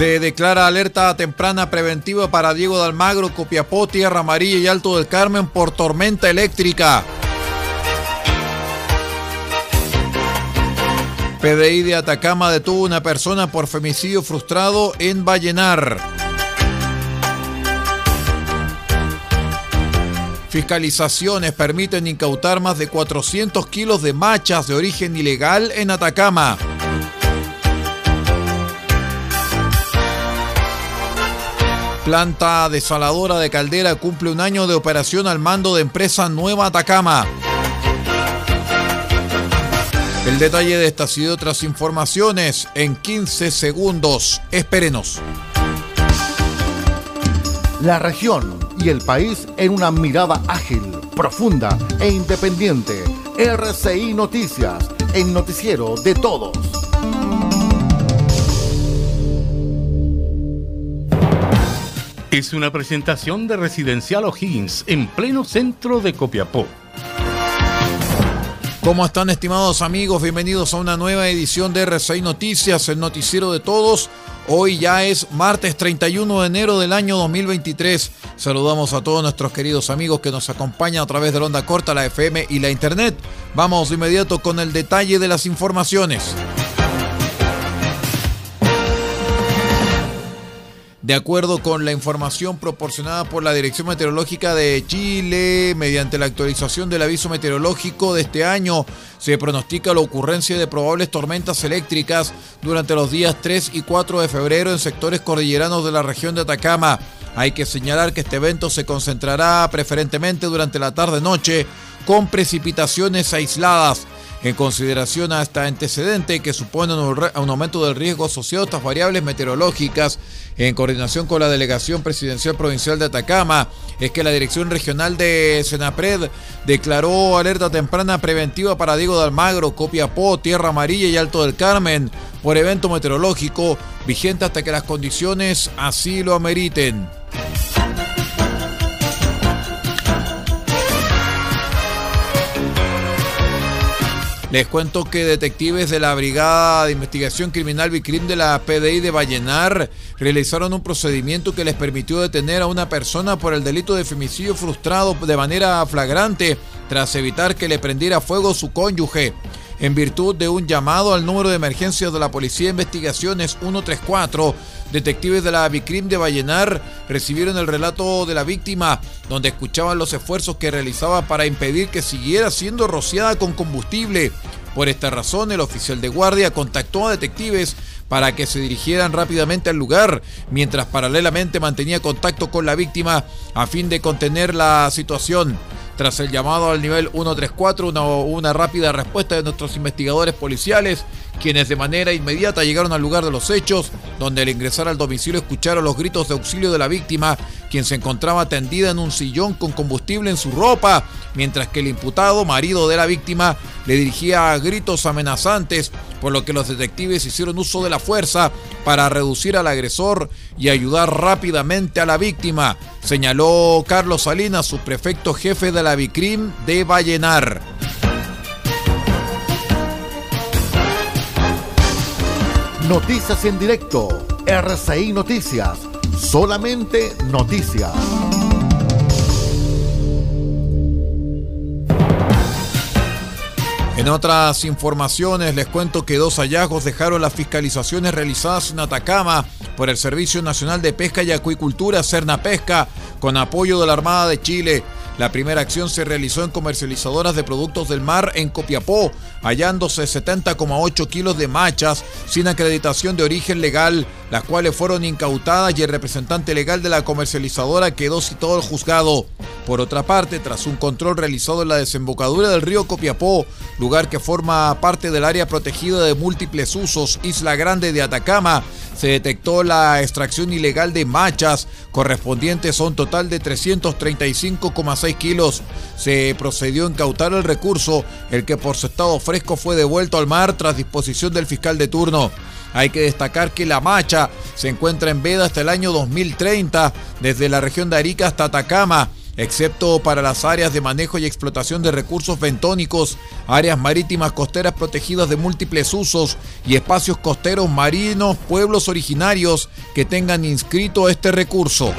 Se declara alerta temprana preventiva para Diego de Almagro, Copiapó, Tierra Amarilla y Alto del Carmen por tormenta eléctrica. PDI de Atacama detuvo una persona por femicidio frustrado en Vallenar. Fiscalizaciones permiten incautar más de 400 kilos de machas de origen ilegal en Atacama. Planta desaladora de Caldera cumple un año de operación al mando de empresa Nueva Atacama. El detalle de estas y de otras informaciones en 15 segundos. Espérenos. La región y el país en una mirada ágil, profunda e independiente. RCI Noticias, el noticiero de todos. Es una presentación de Residencial O'Higgins en pleno centro de Copiapó. ¿Cómo están estimados amigos? Bienvenidos a una nueva edición de R6 Noticias, el noticiero de todos. Hoy ya es martes 31 de enero del año 2023. Saludamos a todos nuestros queridos amigos que nos acompañan a través de la onda corta, la FM y la Internet. Vamos de inmediato con el detalle de las informaciones. De acuerdo con la información proporcionada por la Dirección Meteorológica de Chile, mediante la actualización del aviso meteorológico de este año, se pronostica la ocurrencia de probables tormentas eléctricas durante los días 3 y 4 de febrero en sectores cordilleranos de la región de Atacama. Hay que señalar que este evento se concentrará preferentemente durante la tarde-noche con precipitaciones aisladas. En consideración a este antecedente que supone un, aumento del riesgo asociado a estas variables meteorológicas, en coordinación con la Delegación Presidencial Provincial de Atacama, es que la Dirección Regional de Senapred declaró alerta temprana preventiva para Diego de Almagro, Copiapó, Tierra Amarilla y Alto del Carmen por evento meteorológico vigente hasta que las condiciones así lo ameriten. Les cuento que detectives de la Brigada de Investigación Criminal Vicrim de la PDI de Vallenar realizaron un procedimiento que les permitió detener a una persona por el delito de femicidio frustrado de manera flagrante tras evitar que le prendiera fuego su cónyuge en virtud de un llamado al número de emergencias de la Policía de Investigaciones 134. Detectives de la Vicrim de Vallenar recibieron el relato de la víctima, donde escuchaban los esfuerzos que realizaba para impedir que siguiera siendo rociada con combustible. Por esta razón, el oficial de guardia contactó a detectives para que se dirigieran rápidamente al lugar, mientras paralelamente mantenía contacto con la víctima a fin de contener la situación. Tras el llamado al nivel 134, una, una rápida respuesta de nuestros investigadores policiales, quienes de manera inmediata llegaron al lugar de los hechos, donde al ingresar al domicilio escucharon los gritos de auxilio de la víctima, quien se encontraba tendida en un sillón con combustible en su ropa, mientras que el imputado, marido de la víctima, le dirigía gritos amenazantes, por lo que los detectives hicieron uso de la fuerza para reducir al agresor y ayudar rápidamente a la víctima, señaló Carlos Salinas, su prefecto jefe de la Vicrim de Vallenar. Noticias en directo RCI Noticias. Solamente noticias. En otras informaciones les cuento que dos hallazgos dejaron las fiscalizaciones realizadas en Atacama por el Servicio Nacional de Pesca y Acuicultura, Cerna Pesca, con apoyo de la Armada de Chile. La primera acción se realizó en comercializadoras de productos del mar en Copiapó, hallándose 70,8 kilos de machas sin acreditación de origen legal, las cuales fueron incautadas y el representante legal de la comercializadora quedó citado al juzgado. Por otra parte, tras un control realizado en la desembocadura del río Copiapó, lugar que forma parte del área protegida de múltiples usos, Isla Grande de Atacama, se detectó la extracción ilegal de machas correspondientes a un total de 335,6 kilos. Se procedió a incautar el recurso, el que por su estado fresco fue devuelto al mar tras disposición del fiscal de turno. Hay que destacar que la macha se encuentra en veda hasta el año 2030, desde la región de Arica hasta Atacama excepto para las áreas de manejo y explotación de recursos bentónicos, áreas marítimas costeras protegidas de múltiples usos y espacios costeros marinos, pueblos originarios que tengan inscrito este recurso.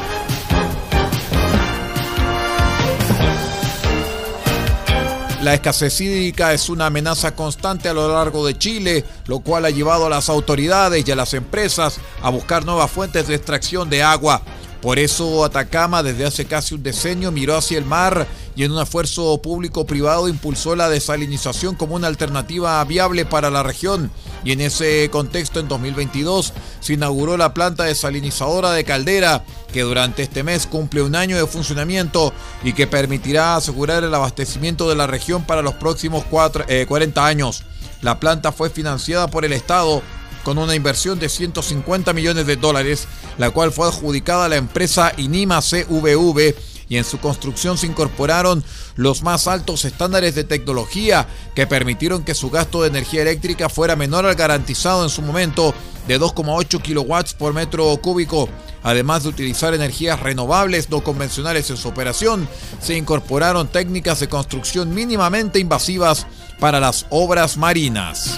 La escasez hídrica es una amenaza constante a lo largo de Chile, lo cual ha llevado a las autoridades y a las empresas a buscar nuevas fuentes de extracción de agua. Por eso Atacama desde hace casi un decenio miró hacia el mar y en un esfuerzo público-privado impulsó la desalinización como una alternativa viable para la región. Y en ese contexto, en 2022, se inauguró la planta desalinizadora de Caldera, que durante este mes cumple un año de funcionamiento y que permitirá asegurar el abastecimiento de la región para los próximos 40 eh, años. La planta fue financiada por el Estado con una inversión de 150 millones de dólares, la cual fue adjudicada a la empresa Inima CVV y en su construcción se incorporaron los más altos estándares de tecnología que permitieron que su gasto de energía eléctrica fuera menor al garantizado en su momento de 2,8 kilowatts por metro cúbico. Además de utilizar energías renovables no convencionales en su operación, se incorporaron técnicas de construcción mínimamente invasivas para las obras marinas.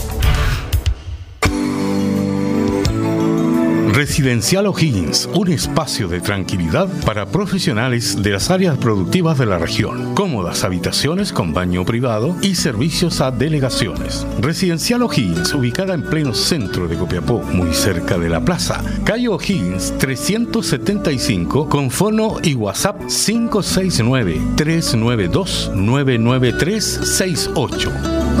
Residencial O'Higgins, un espacio de tranquilidad para profesionales de las áreas productivas de la región. Cómodas habitaciones con baño privado y servicios a delegaciones. Residencial O'Higgins, ubicada en pleno centro de Copiapó, muy cerca de la plaza. Calle O'Higgins 375 con fono y WhatsApp 569 392 99368.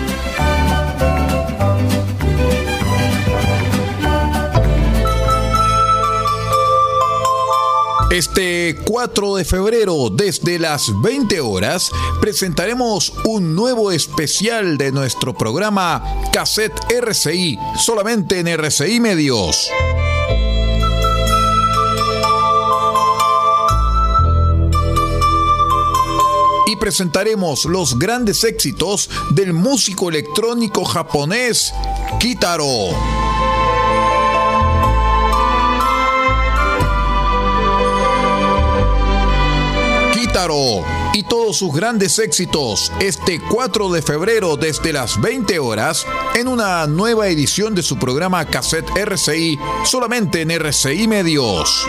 Este 4 de febrero, desde las 20 horas, presentaremos un nuevo especial de nuestro programa Cassette RCI, solamente en RCI Medios. Y presentaremos los grandes éxitos del músico electrónico japonés Kitaro. Y todos sus grandes éxitos este 4 de febrero desde las 20 horas en una nueva edición de su programa Cassette RCI solamente en RCI Medios.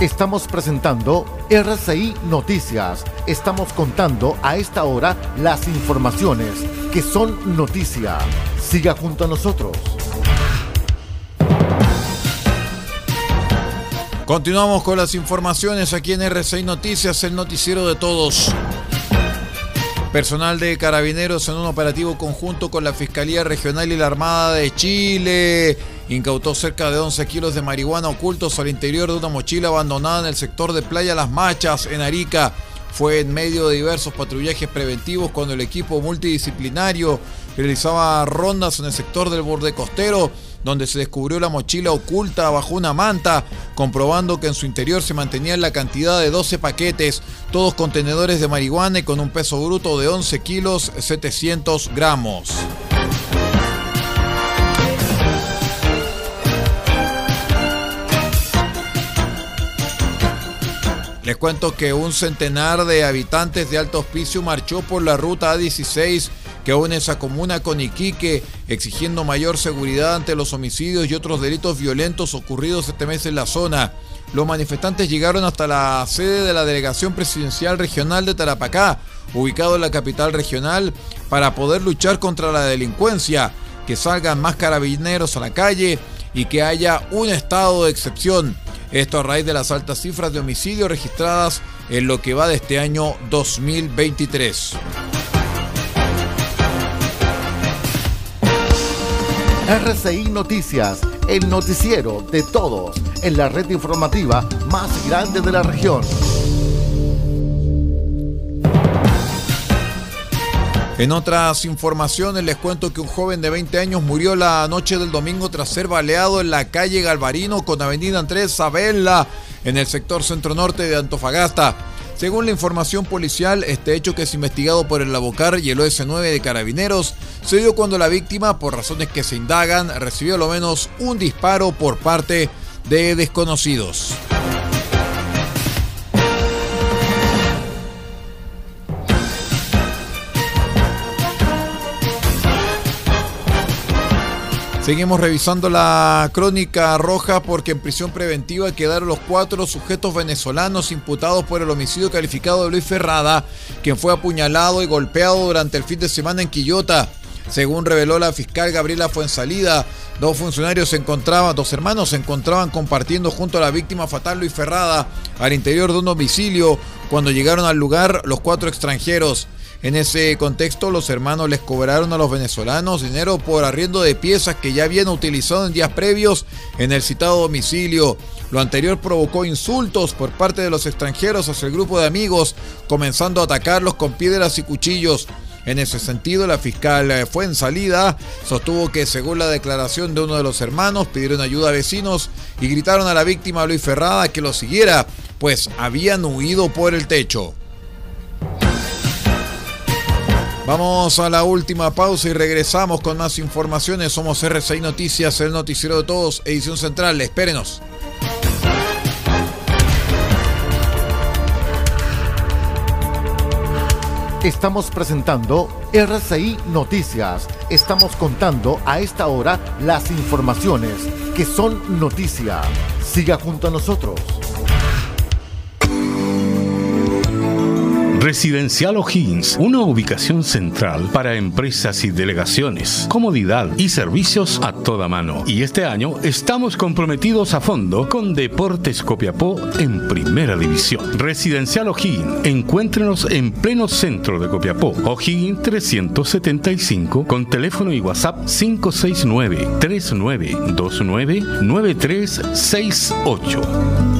Estamos presentando RCI Noticias. Estamos contando a esta hora las informaciones que son noticia. Siga junto a nosotros. Continuamos con las informaciones aquí en RCI Noticias, el noticiero de todos. Personal de carabineros en un operativo conjunto con la Fiscalía Regional y la Armada de Chile incautó cerca de 11 kilos de marihuana ocultos al interior de una mochila abandonada en el sector de Playa Las Machas, en Arica. Fue en medio de diversos patrullajes preventivos cuando el equipo multidisciplinario realizaba rondas en el sector del borde costero, donde se descubrió la mochila oculta bajo una manta, comprobando que en su interior se mantenía la cantidad de 12 paquetes, todos contenedores de marihuana y con un peso bruto de 11 kilos 700 gramos. Les cuento que un centenar de habitantes de Alto Hospicio marchó por la ruta A16 que une esa comuna con Iquique, exigiendo mayor seguridad ante los homicidios y otros delitos violentos ocurridos este mes en la zona. Los manifestantes llegaron hasta la sede de la Delegación Presidencial Regional de Tarapacá, ubicado en la capital regional, para poder luchar contra la delincuencia, que salgan más carabineros a la calle y que haya un estado de excepción. Esto a raíz de las altas cifras de homicidios registradas en lo que va de este año 2023. RCI Noticias, el noticiero de todos, en la red informativa más grande de la región. En otras informaciones les cuento que un joven de 20 años murió la noche del domingo tras ser baleado en la calle Galvarino con avenida Andrés Sabella en el sector centro-norte de Antofagasta. Según la información policial, este hecho que es investigado por el Abocar y el OS9 de Carabineros se dio cuando la víctima, por razones que se indagan, recibió lo menos un disparo por parte de desconocidos. Seguimos revisando la crónica roja porque en prisión preventiva quedaron los cuatro sujetos venezolanos imputados por el homicidio calificado de Luis Ferrada, quien fue apuñalado y golpeado durante el fin de semana en Quillota. Según reveló la fiscal Gabriela Fuensalida, dos funcionarios se encontraban, dos hermanos se encontraban compartiendo junto a la víctima fatal Luis Ferrada al interior de un domicilio cuando llegaron al lugar los cuatro extranjeros. En ese contexto, los hermanos les cobraron a los venezolanos dinero por arriendo de piezas que ya habían utilizado en días previos en el citado domicilio. Lo anterior provocó insultos por parte de los extranjeros hacia el grupo de amigos, comenzando a atacarlos con piedras y cuchillos. En ese sentido, la fiscal eh, fue en salida, sostuvo que según la declaración de uno de los hermanos, pidieron ayuda a vecinos y gritaron a la víctima Luis Ferrada que lo siguiera, pues habían huido por el techo. Vamos a la última pausa y regresamos con más informaciones. Somos RCI Noticias, el noticiero de todos, edición central. Espérenos. Estamos presentando RCI Noticias. Estamos contando a esta hora las informaciones que son noticia. Siga junto a nosotros. Residencial O'Higgins, una ubicación central para empresas y delegaciones, comodidad y servicios a toda mano. Y este año estamos comprometidos a fondo con Deportes Copiapó en Primera División. Residencial O'Higgins, encuéntrenos en pleno centro de Copiapó. O'Higgins 375 con teléfono y WhatsApp 569 3929 9368.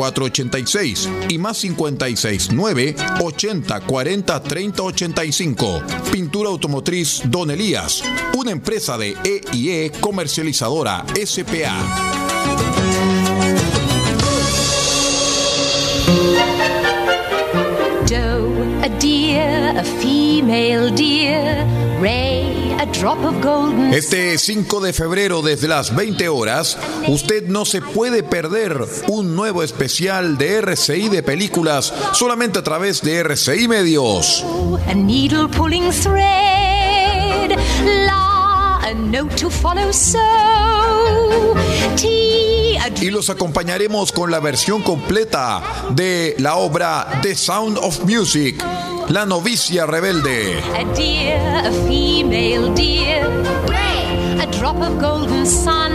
86 y más 56 9 80 40 30 85. Pintura automotriz Don Elías, una empresa de EIE comercializadora SPA. Doe, a deer, a female deer, Ray, Este 5 de febrero desde las 20 horas, usted no se puede perder un nuevo especial de RCI de películas solamente a través de RCI Medios. Y los acompañaremos con la versión completa de la obra The Sound of Music, La novicia rebelde. A deer, a female deer. Ray, a drop of golden sun.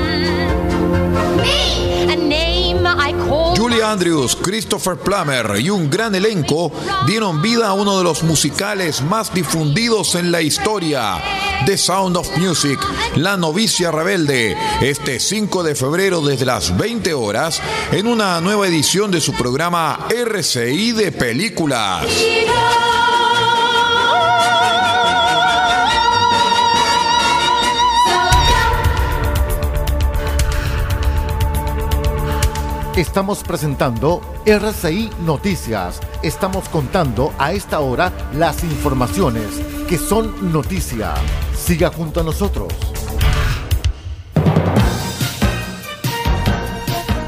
Me, a name I call. Andrews, Christopher Plummer y un gran elenco dieron vida a uno de los musicales más difundidos en la historia, The Sound of Music, La novicia rebelde, este 5 de febrero desde las 20 horas en una nueva edición de su programa RCI de Películas. Estamos presentando RCI Noticias. Estamos contando a esta hora las informaciones que son noticia. Siga junto a nosotros.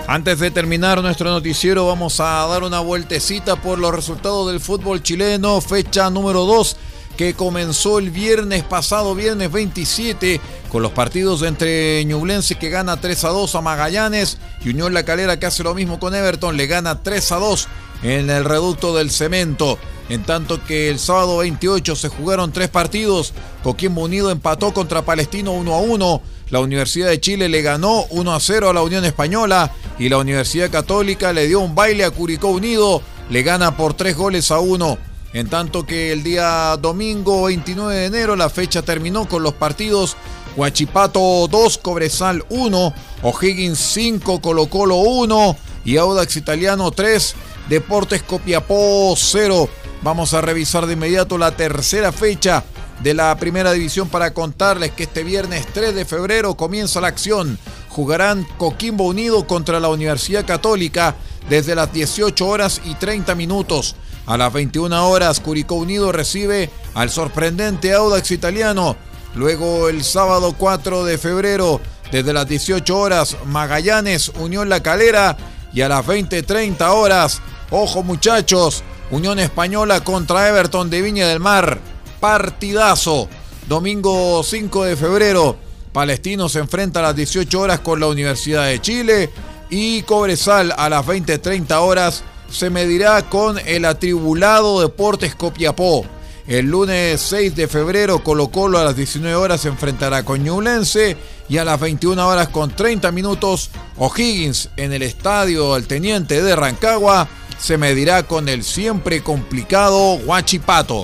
Antes de terminar nuestro noticiero vamos a dar una vueltecita por los resultados del fútbol chileno, fecha número 2 que comenzó el viernes pasado, viernes 27, con los partidos entre Ñublense que gana 3 a 2 a Magallanes y Unión La Calera que hace lo mismo con Everton, le gana 3 a 2 en el reducto del cemento. En tanto que el sábado 28 se jugaron tres partidos, Coquimbo Unido empató contra Palestino 1 a 1, la Universidad de Chile le ganó 1 a 0 a la Unión Española y la Universidad Católica le dio un baile a Curicó Unido, le gana por 3 goles a 1. En tanto que el día domingo 29 de enero la fecha terminó con los partidos Huachipato 2, Cobresal 1, O'Higgins 5, Colo Colo 1 y Audax Italiano 3, Deportes Copiapó 0. Vamos a revisar de inmediato la tercera fecha de la primera división para contarles que este viernes 3 de febrero comienza la acción. Jugarán Coquimbo Unido contra la Universidad Católica desde las 18 horas y 30 minutos. A las 21 horas, Curicó Unido recibe al sorprendente Audax Italiano. Luego el sábado 4 de febrero, desde las 18 horas, Magallanes, Unión La Calera. Y a las 20.30 horas, ojo muchachos, Unión Española contra Everton de Viña del Mar. Partidazo. Domingo 5 de febrero, Palestino se enfrenta a las 18 horas con la Universidad de Chile. Y Cobresal a las 20.30 horas se medirá con el atribulado Deportes Copiapó. El lunes 6 de febrero Colo Colo a las 19 horas se enfrentará con Ñublense y a las 21 horas con 30 minutos O'Higgins en el estadio El Teniente de Rancagua se medirá con el siempre complicado Huachipato.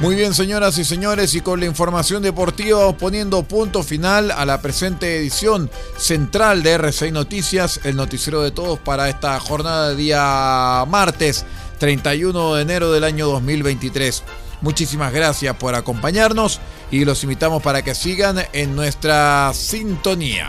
Muy bien, señoras y señores, y con la información deportiva poniendo punto final a la presente edición central de R6 Noticias, el noticiero de todos para esta jornada de día martes 31 de enero del año 2023. Muchísimas gracias por acompañarnos y los invitamos para que sigan en nuestra sintonía.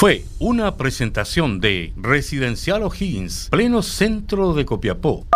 Fue una presentación de Residencial O'Higgins, pleno centro de Copiapó.